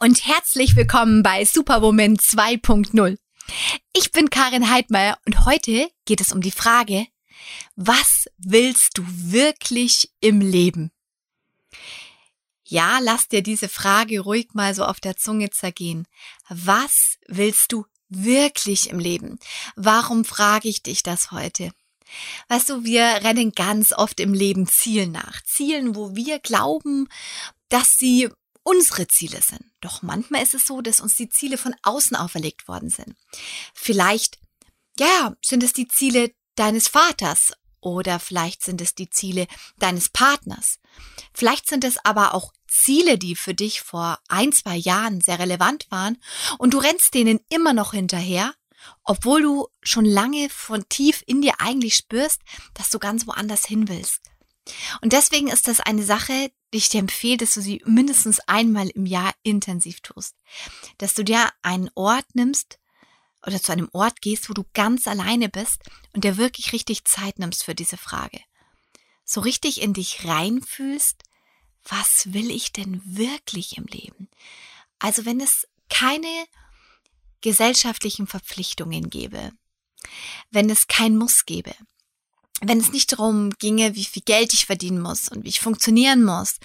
und herzlich willkommen bei Superwoman 2.0. Ich bin Karin Heidmeier und heute geht es um die Frage, was willst du wirklich im Leben? Ja, lass dir diese Frage ruhig mal so auf der Zunge zergehen. Was willst du wirklich im Leben? Warum frage ich dich das heute? Weißt du, wir rennen ganz oft im Leben Zielen nach. Zielen, wo wir glauben, dass sie unsere Ziele sind. Doch manchmal ist es so, dass uns die Ziele von außen auferlegt worden sind. Vielleicht, ja, sind es die Ziele deines Vaters oder vielleicht sind es die Ziele deines Partners. Vielleicht sind es aber auch Ziele, die für dich vor ein, zwei Jahren sehr relevant waren und du rennst denen immer noch hinterher, obwohl du schon lange von tief in dir eigentlich spürst, dass du ganz woanders hin willst. Und deswegen ist das eine Sache, die ich dir empfehle, dass du sie mindestens einmal im Jahr intensiv tust. Dass du dir einen Ort nimmst oder zu einem Ort gehst, wo du ganz alleine bist und dir wirklich richtig Zeit nimmst für diese Frage. So richtig in dich reinfühlst, was will ich denn wirklich im Leben? Also wenn es keine gesellschaftlichen Verpflichtungen gäbe, wenn es kein Muss gäbe, wenn es nicht darum ginge, wie viel Geld ich verdienen muss und wie ich funktionieren muss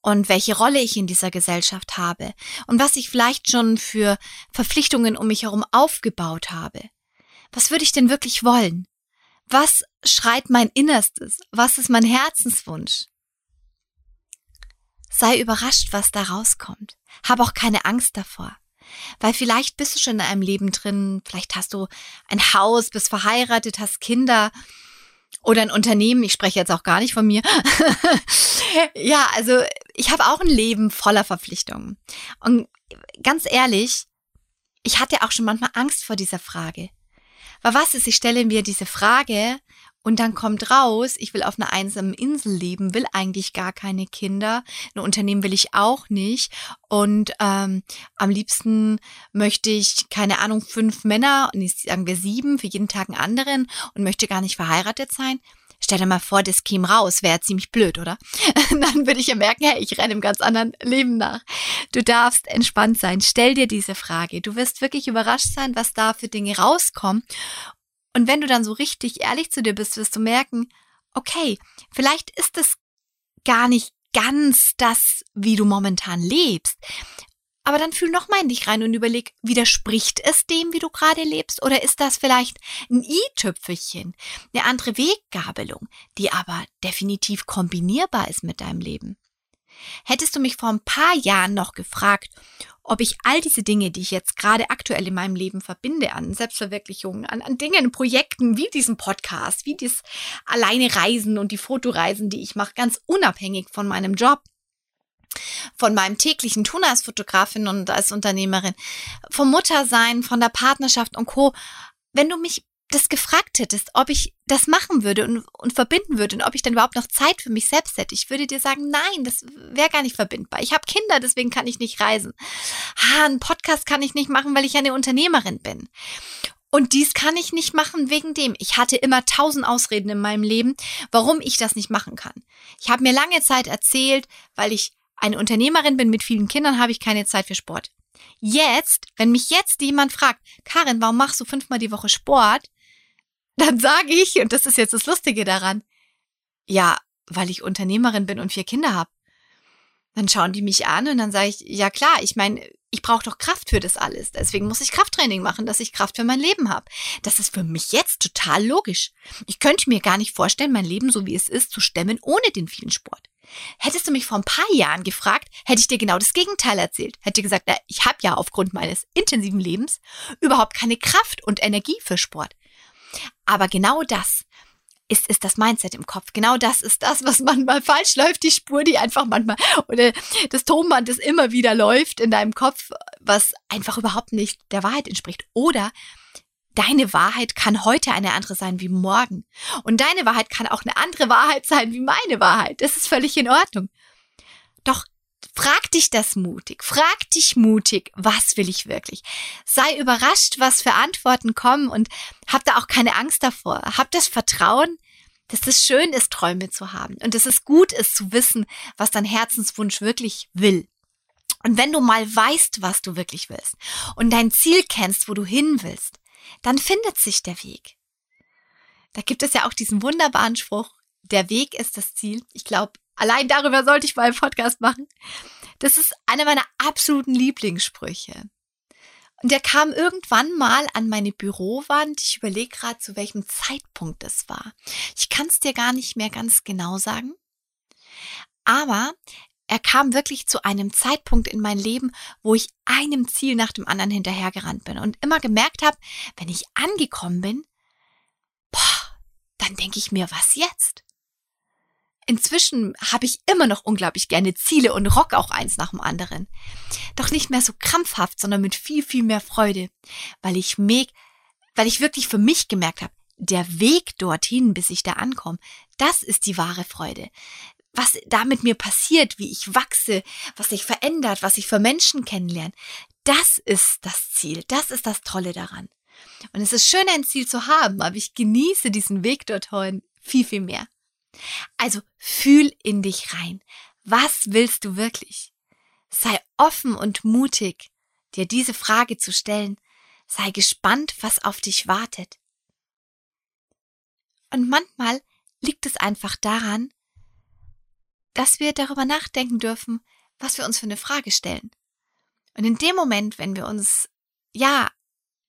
und welche Rolle ich in dieser Gesellschaft habe und was ich vielleicht schon für Verpflichtungen um mich herum aufgebaut habe. Was würde ich denn wirklich wollen? Was schreit mein Innerstes? Was ist mein Herzenswunsch? Sei überrascht, was da rauskommt. Hab auch keine Angst davor. Weil vielleicht bist du schon in einem Leben drin, vielleicht hast du ein Haus, bist verheiratet, hast Kinder oder ein Unternehmen, ich spreche jetzt auch gar nicht von mir. ja, also ich habe auch ein Leben voller Verpflichtungen. Und ganz ehrlich, ich hatte auch schon manchmal Angst vor dieser Frage. Weil was ist, ich stelle mir diese Frage und dann kommt raus, ich will auf einer einsamen Insel leben, will eigentlich gar keine Kinder. Ein Unternehmen will ich auch nicht. Und ähm, am liebsten möchte ich, keine Ahnung, fünf Männer, sagen wir sieben, für jeden Tag einen anderen und möchte gar nicht verheiratet sein. Stell dir mal vor, das käme raus, wäre ziemlich blöd, oder? Dann würde ich ja merken, hey, ich renne im ganz anderen Leben nach. Du darfst entspannt sein. Stell dir diese Frage. Du wirst wirklich überrascht sein, was da für Dinge rauskommen. Und wenn du dann so richtig ehrlich zu dir bist, wirst du merken, okay, vielleicht ist es gar nicht ganz das, wie du momentan lebst. Aber dann fühl noch mal in dich rein und überleg, widerspricht es dem, wie du gerade lebst? Oder ist das vielleicht ein i-Tüpfelchen, eine andere Weggabelung, die aber definitiv kombinierbar ist mit deinem Leben? Hättest du mich vor ein paar Jahren noch gefragt, ob ich all diese Dinge, die ich jetzt gerade aktuell in meinem Leben verbinde, an Selbstverwirklichungen, an, an Dingen, Projekten wie diesem Podcast, wie das alleine Reisen und die Fotoreisen, die ich mache, ganz unabhängig von meinem Job, von meinem täglichen Tun als Fotografin und als Unternehmerin, vom Muttersein, von der Partnerschaft und Co. Wenn du mich das gefragt hättest, ob ich das machen würde und, und verbinden würde und ob ich dann überhaupt noch Zeit für mich selbst hätte, ich würde dir sagen, nein, das wäre gar nicht verbindbar. Ich habe Kinder, deswegen kann ich nicht reisen. Ha, einen Podcast kann ich nicht machen, weil ich eine Unternehmerin bin. Und dies kann ich nicht machen wegen dem. Ich hatte immer tausend Ausreden in meinem Leben, warum ich das nicht machen kann. Ich habe mir lange Zeit erzählt, weil ich eine Unternehmerin bin mit vielen Kindern, habe ich keine Zeit für Sport. Jetzt, wenn mich jetzt jemand fragt, Karin, warum machst du fünfmal die Woche Sport? Dann sage ich, und das ist jetzt das Lustige daran, ja, weil ich Unternehmerin bin und vier Kinder habe. Dann schauen die mich an und dann sage ich, ja klar, ich meine, ich brauche doch Kraft für das alles. Deswegen muss ich Krafttraining machen, dass ich Kraft für mein Leben habe. Das ist für mich jetzt total logisch. Ich könnte mir gar nicht vorstellen, mein Leben so wie es ist zu stemmen ohne den vielen Sport. Hättest du mich vor ein paar Jahren gefragt, hätte ich dir genau das Gegenteil erzählt. Hätte gesagt, na, ich habe ja aufgrund meines intensiven Lebens überhaupt keine Kraft und Energie für Sport. Aber genau das ist, ist das Mindset im Kopf. Genau das ist das, was manchmal falsch läuft, die Spur, die einfach manchmal, oder das Tonband, das immer wieder läuft in deinem Kopf, was einfach überhaupt nicht der Wahrheit entspricht. Oder deine Wahrheit kann heute eine andere sein wie morgen. Und deine Wahrheit kann auch eine andere Wahrheit sein wie meine Wahrheit. Das ist völlig in Ordnung. Doch Frag dich das mutig. Frag dich mutig, was will ich wirklich? Sei überrascht, was für Antworten kommen und hab da auch keine Angst davor. Hab das Vertrauen, dass es schön ist, Träume zu haben und dass es gut ist zu wissen, was dein Herzenswunsch wirklich will. Und wenn du mal weißt, was du wirklich willst und dein Ziel kennst, wo du hin willst, dann findet sich der Weg. Da gibt es ja auch diesen wunderbaren Spruch, der Weg ist das Ziel. Ich glaube, allein darüber sollte ich mal einen Podcast machen. Das ist einer meiner absoluten Lieblingssprüche. Und der kam irgendwann mal an meine Bürowand. Ich überlege gerade, zu welchem Zeitpunkt es war. Ich kann es dir gar nicht mehr ganz genau sagen. Aber er kam wirklich zu einem Zeitpunkt in mein Leben, wo ich einem Ziel nach dem anderen hinterhergerannt bin und immer gemerkt habe, wenn ich angekommen bin, boah, dann denke ich mir, was jetzt? Inzwischen habe ich immer noch unglaublich gerne Ziele und rock auch eins nach dem anderen. Doch nicht mehr so krampfhaft, sondern mit viel, viel mehr Freude, weil ich mich, weil ich wirklich für mich gemerkt habe, der Weg dorthin, bis ich da ankomme, das ist die wahre Freude was da mit mir passiert, wie ich wachse, was sich verändert, was ich für Menschen kennenlerne. Das ist das Ziel. Das ist das Tolle daran. Und es ist schön, ein Ziel zu haben, aber ich genieße diesen Weg dorthin viel, viel mehr. Also fühl in dich rein. Was willst du wirklich? Sei offen und mutig, dir diese Frage zu stellen. Sei gespannt, was auf dich wartet. Und manchmal liegt es einfach daran, dass wir darüber nachdenken dürfen, was wir uns für eine Frage stellen. Und in dem Moment, wenn wir uns, ja,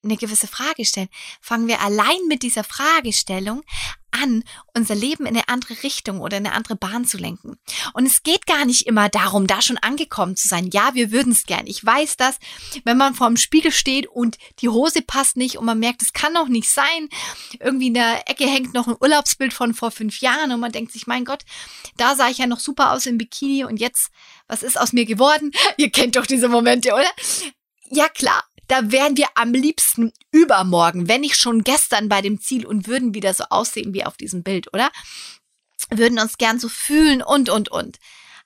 eine gewisse Frage stellen, fangen wir allein mit dieser Fragestellung an, unser Leben in eine andere Richtung oder in eine andere Bahn zu lenken. Und es geht gar nicht immer darum, da schon angekommen zu sein. Ja, wir würden es gern. Ich weiß das, wenn man vor dem Spiegel steht und die Hose passt nicht und man merkt, es kann doch nicht sein. Irgendwie in der Ecke hängt noch ein Urlaubsbild von vor fünf Jahren und man denkt sich, mein Gott, da sah ich ja noch super aus im Bikini und jetzt, was ist aus mir geworden? Ihr kennt doch diese Momente, oder? Ja klar, da wären wir am liebsten übermorgen, wenn nicht schon gestern bei dem Ziel und würden wieder so aussehen wie auf diesem Bild, oder? Würden uns gern so fühlen und, und, und.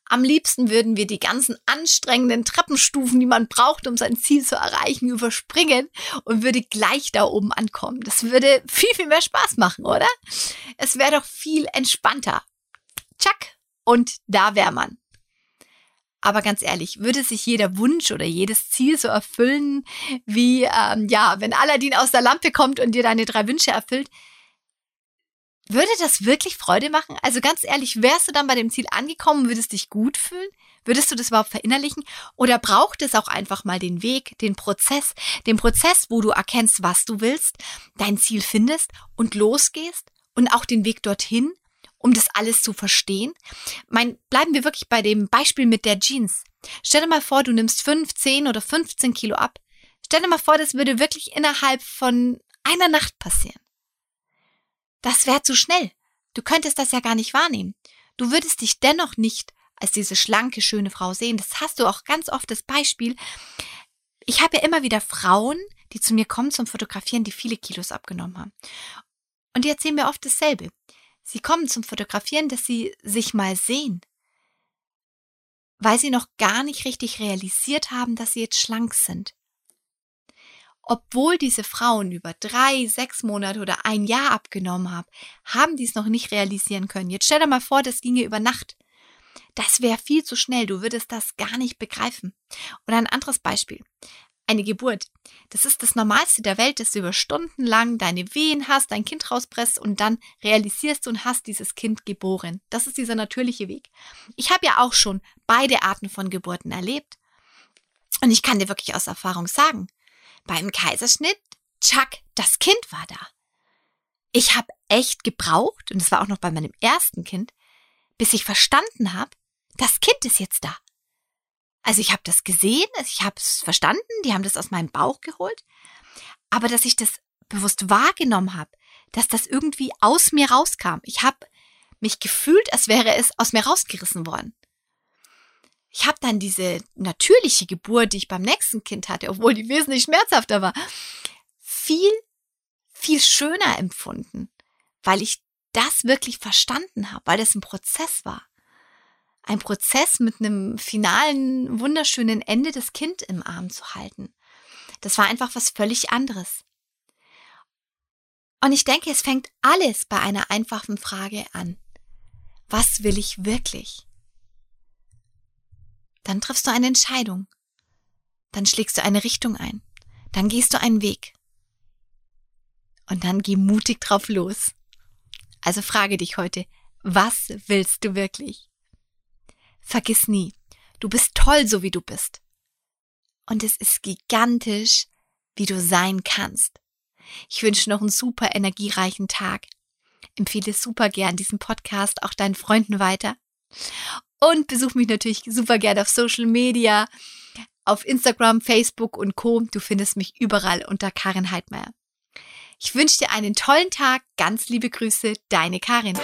Am liebsten würden wir die ganzen anstrengenden Treppenstufen, die man braucht, um sein Ziel zu erreichen, überspringen und würde gleich da oben ankommen. Das würde viel, viel mehr Spaß machen, oder? Es wäre doch viel entspannter. Tschack. Und da wäre man. Aber ganz ehrlich, würde sich jeder Wunsch oder jedes Ziel so erfüllen, wie, ähm, ja, wenn Aladdin aus der Lampe kommt und dir deine drei Wünsche erfüllt, würde das wirklich Freude machen? Also ganz ehrlich, wärst du dann bei dem Ziel angekommen, würdest dich gut fühlen? Würdest du das überhaupt verinnerlichen? Oder braucht es auch einfach mal den Weg, den Prozess, den Prozess, wo du erkennst, was du willst, dein Ziel findest und losgehst und auch den Weg dorthin um das alles zu verstehen? Mein, bleiben wir wirklich bei dem Beispiel mit der Jeans. Stell dir mal vor, du nimmst 5, 10 oder 15 Kilo ab. Stell dir mal vor, das würde wirklich innerhalb von einer Nacht passieren. Das wäre zu schnell. Du könntest das ja gar nicht wahrnehmen. Du würdest dich dennoch nicht als diese schlanke, schöne Frau sehen. Das hast du auch ganz oft das Beispiel. Ich habe ja immer wieder Frauen, die zu mir kommen zum Fotografieren, die viele Kilos abgenommen haben. Und die erzählen mir oft dasselbe. Sie kommen zum Fotografieren, dass sie sich mal sehen, weil sie noch gar nicht richtig realisiert haben, dass sie jetzt schlank sind. Obwohl diese Frauen über drei, sechs Monate oder ein Jahr abgenommen haben, haben die es noch nicht realisieren können. Jetzt stell dir mal vor, das ginge über Nacht. Das wäre viel zu schnell, du würdest das gar nicht begreifen. Oder ein anderes Beispiel eine Geburt. Das ist das Normalste der Welt, dass du über Stunden lang deine Wehen hast, dein Kind rauspresst und dann realisierst du und hast dieses Kind geboren. Das ist dieser natürliche Weg. Ich habe ja auch schon beide Arten von Geburten erlebt. Und ich kann dir wirklich aus Erfahrung sagen, beim Kaiserschnitt, tschack, das Kind war da. Ich habe echt gebraucht, und das war auch noch bei meinem ersten Kind, bis ich verstanden habe, das Kind ist jetzt da. Also ich habe das gesehen, ich habe es verstanden, die haben das aus meinem Bauch geholt, aber dass ich das bewusst wahrgenommen habe, dass das irgendwie aus mir rauskam. Ich habe mich gefühlt, als wäre es aus mir rausgerissen worden. Ich habe dann diese natürliche Geburt, die ich beim nächsten Kind hatte, obwohl die wesentlich schmerzhafter war, viel, viel schöner empfunden, weil ich das wirklich verstanden habe, weil das ein Prozess war ein Prozess mit einem finalen, wunderschönen Ende das Kind im Arm zu halten. Das war einfach was völlig anderes. Und ich denke, es fängt alles bei einer einfachen Frage an. Was will ich wirklich? Dann triffst du eine Entscheidung. dann schlägst du eine Richtung ein. Dann gehst du einen Weg. Und dann geh mutig drauf los. Also frage dich heute, was willst du wirklich? Vergiss nie, du bist toll, so wie du bist. Und es ist gigantisch, wie du sein kannst. Ich wünsche noch einen super energiereichen Tag. Empfehle super gern diesen Podcast auch deinen Freunden weiter. Und besuch mich natürlich super gern auf Social Media, auf Instagram, Facebook und Co. Du findest mich überall unter Karin Heidmeier. Ich wünsche dir einen tollen Tag. Ganz liebe Grüße, deine Karin.